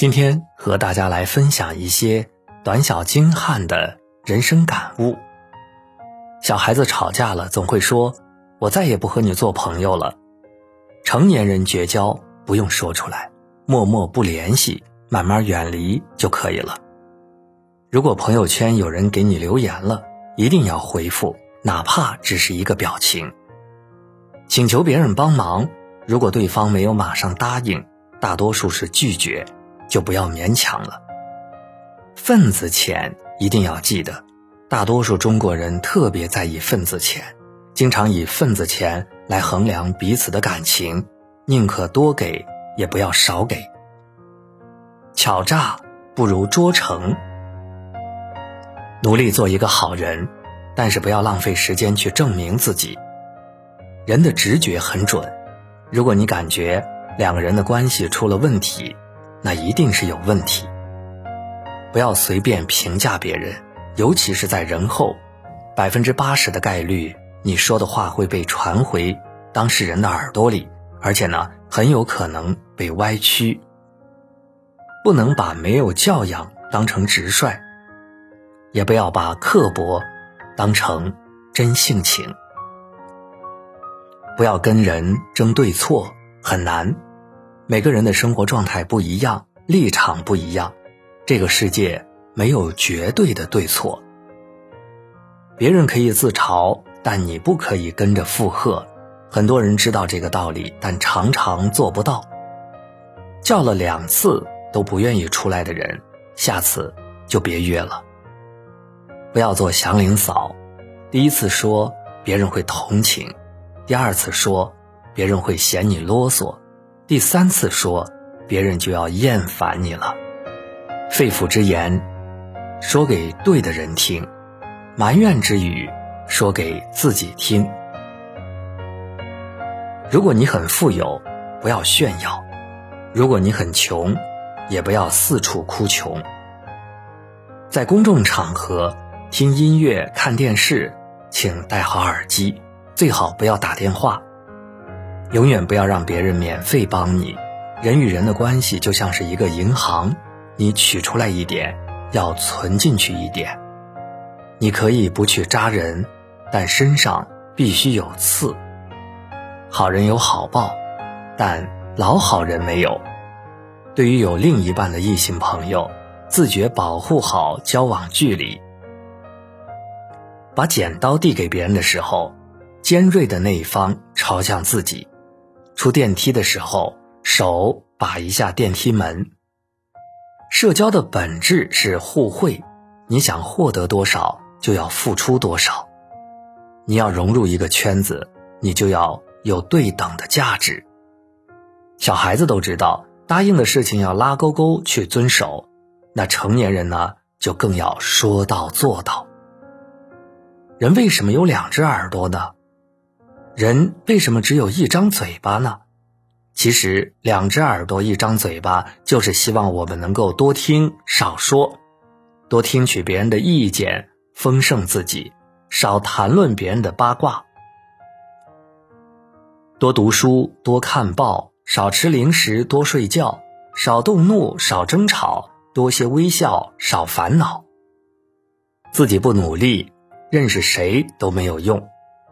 今天和大家来分享一些短小精悍的人生感悟。小孩子吵架了，总会说：“我再也不和你做朋友了。”成年人绝交不用说出来，默默不联系，慢慢远离就可以了。如果朋友圈有人给你留言了，一定要回复，哪怕只是一个表情。请求别人帮忙，如果对方没有马上答应，大多数是拒绝。就不要勉强了。份子钱一定要记得，大多数中国人特别在意份子钱，经常以份子钱来衡量彼此的感情，宁可多给也不要少给。巧诈不如拙诚，努力做一个好人，但是不要浪费时间去证明自己。人的直觉很准，如果你感觉两个人的关系出了问题。那一定是有问题。不要随便评价别人，尤其是在人后，百分之八十的概率，你说的话会被传回当事人的耳朵里，而且呢，很有可能被歪曲。不能把没有教养当成直率，也不要把刻薄当成真性情。不要跟人争对错，很难。每个人的生活状态不一样，立场不一样，这个世界没有绝对的对错。别人可以自嘲，但你不可以跟着附和。很多人知道这个道理，但常常做不到。叫了两次都不愿意出来的人，下次就别约了。不要做祥林嫂，第一次说别人会同情，第二次说别人会嫌你啰嗦。第三次说，别人就要厌烦你了。肺腑之言，说给对的人听；埋怨之语，说给自己听。如果你很富有，不要炫耀；如果你很穷，也不要四处哭穷。在公众场合听音乐、看电视，请戴好耳机，最好不要打电话。永远不要让别人免费帮你。人与人的关系就像是一个银行，你取出来一点，要存进去一点。你可以不去扎人，但身上必须有刺。好人有好报，但老好人没有。对于有另一半的异性朋友，自觉保护好交往距离。把剪刀递给别人的时候，尖锐的那一方朝向自己。出电梯的时候，手把一下电梯门。社交的本质是互惠，你想获得多少，就要付出多少。你要融入一个圈子，你就要有对等的价值。小孩子都知道，答应的事情要拉勾勾去遵守，那成年人呢，就更要说到做到。人为什么有两只耳朵呢？人为什么只有一张嘴巴呢？其实，两只耳朵一张嘴巴，就是希望我们能够多听少说，多听取别人的意见，丰盛自己；少谈论别人的八卦。多读书，多看报，少吃零食，多睡觉；少动怒，少争吵，多些微笑，少烦恼。自己不努力，认识谁都没有用。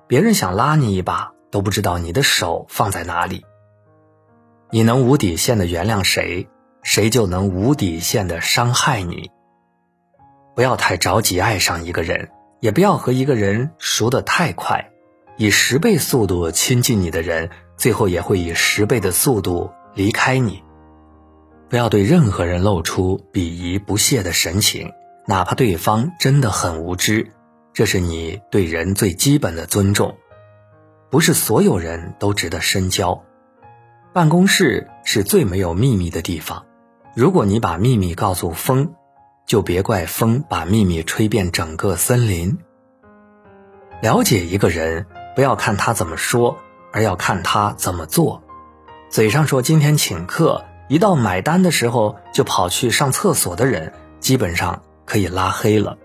别人想拉你一把，都不知道你的手放在哪里。你能无底线的原谅谁，谁就能无底线的伤害你。不要太着急爱上一个人，也不要和一个人熟得太快。以十倍速度亲近你的人，最后也会以十倍的速度离开你。不要对任何人露出鄙夷不屑的神情，哪怕对方真的很无知。这是你对人最基本的尊重，不是所有人都值得深交。办公室是最没有秘密的地方，如果你把秘密告诉风，就别怪风把秘密吹遍整个森林。了解一个人，不要看他怎么说，而要看他怎么做。嘴上说今天请客，一到买单的时候就跑去上厕所的人，基本上可以拉黑了。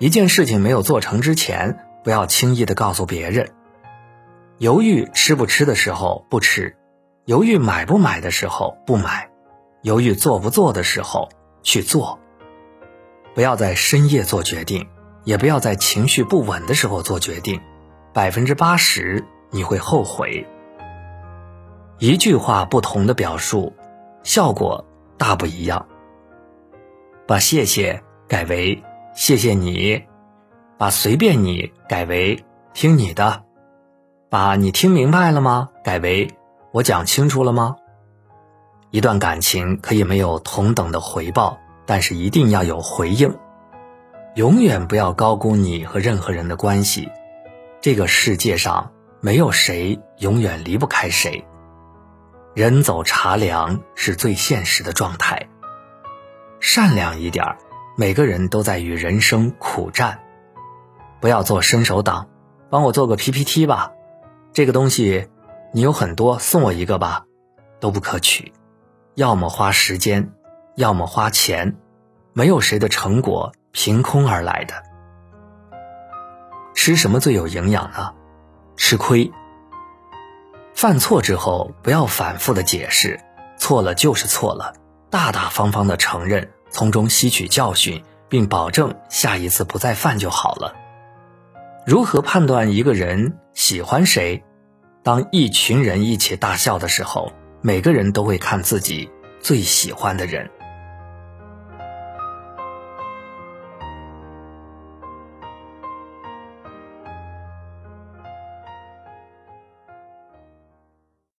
一件事情没有做成之前，不要轻易的告诉别人。犹豫吃不吃的时候不吃，犹豫买不买的时候不买，犹豫做不做的时候去做。不要在深夜做决定，也不要在情绪不稳的时候做决定，百分之八十你会后悔。一句话不同的表述，效果大不一样。把谢谢改为谢谢你，把随便你改为听你的，把你听明白了吗改为我讲清楚了吗？一段感情可以没有同等的回报，但是一定要有回应。永远不要高估你和任何人的关系。这个世界上没有谁永远离不开谁。人走茶凉是最现实的状态。善良一点儿，每个人都在与人生苦战。不要做伸手党，帮我做个 PPT 吧。这个东西你有很多，送我一个吧，都不可取。要么花时间，要么花钱，没有谁的成果凭空而来的。吃什么最有营养呢？吃亏。犯错之后，不要反复的解释，错了就是错了。大大方方的承认，从中吸取教训，并保证下一次不再犯就好了。如何判断一个人喜欢谁？当一群人一起大笑的时候，每个人都会看自己最喜欢的人。